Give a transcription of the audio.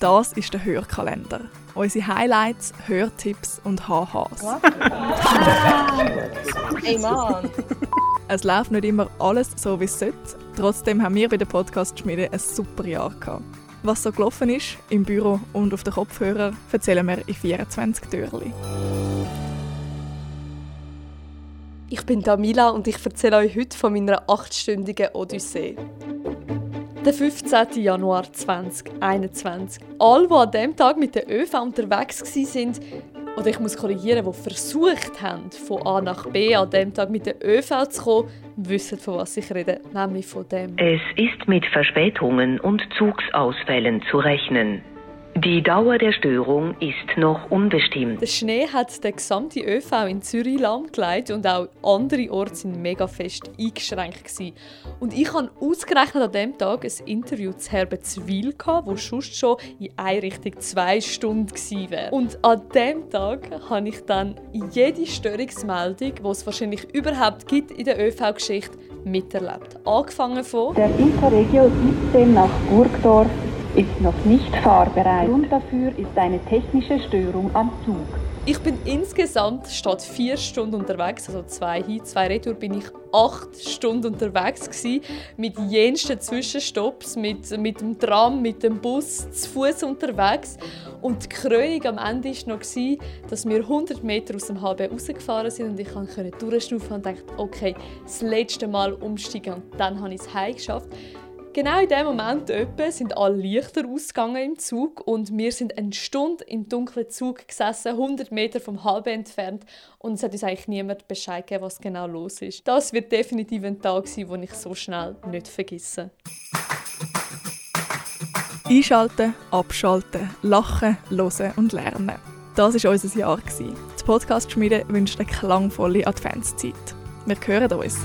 Das ist der Hörkalender. Unsere Highlights, Hörtipps und HHs. Ey Mann! Es läuft nicht immer alles so, wie es sollte. Trotzdem haben wir bei der Podcast-Schmiede ein super Jahr gehabt. Was so gelaufen ist, im Büro und auf den Kopfhörer, erzählen wir in 24 Türchen. Ich bin Damila und ich erzähle euch heute von meiner achtstündigen Odyssee. Der 15. Januar 2021. Alle, die an diesem Tag mit der ÖV unterwegs waren, oder ich muss korrigieren, die versucht haben, von A nach B an diesem Tag mit der ÖV zu kommen, wissen, von was ich rede, nämlich von dem. Es ist mit Verspätungen und Zugsausfällen zu rechnen. Die Dauer der Störung ist noch unbestimmt. Der Schnee hat den gesamten ÖV in Zürich lahmgelegt und auch andere Orte sind mega fest eingeschränkt gewesen. Und ich habe ausgerechnet an diesem Tag ein Interview zu Herbertswil gehabt, wo sonst schon in eine Richtung zwei Stunden gewesen wäre. Und an diesem Tag habe ich dann jede Störungsmeldung, die es wahrscheinlich überhaupt gibt in der ÖV-Geschichte, miterlebt. Angefangen von Der Interregio 17 nach Burgdorf ist noch nicht fahrbereit. Grund dafür ist eine technische Störung am Zug. Ich bin insgesamt statt vier Stunden unterwegs, also zwei hin, zwei retour, bin ich acht Stunden unterwegs gewesen, mit jensten Zwischenstopps, mit, mit dem Tram, mit dem Bus, zu Fuß unterwegs. Und die Krönung am Ende war noch, gewesen, dass wir 100 Meter aus dem HB rausgefahren sind und ich konnte durchschnaufen und dachte, okay, das letzte Mal umsteigen und dann habe ich es heim geschafft. Genau in dem Moment etwa sind alle Lichter ausgegangen im Zug und wir sind eine Stunde im dunklen Zug gesessen, 100 Meter vom HB entfernt und es hat uns eigentlich niemand Bescheid gegeben, was genau los ist. Das wird definitiv ein Tag sein, den ich so schnell nicht vergesse. Einschalten, abschalten, lachen, hören und lernen. Das war unser Jahr. Die Podcast-Schmiede wünscht eine klangvolle Adventszeit. Wir hören uns.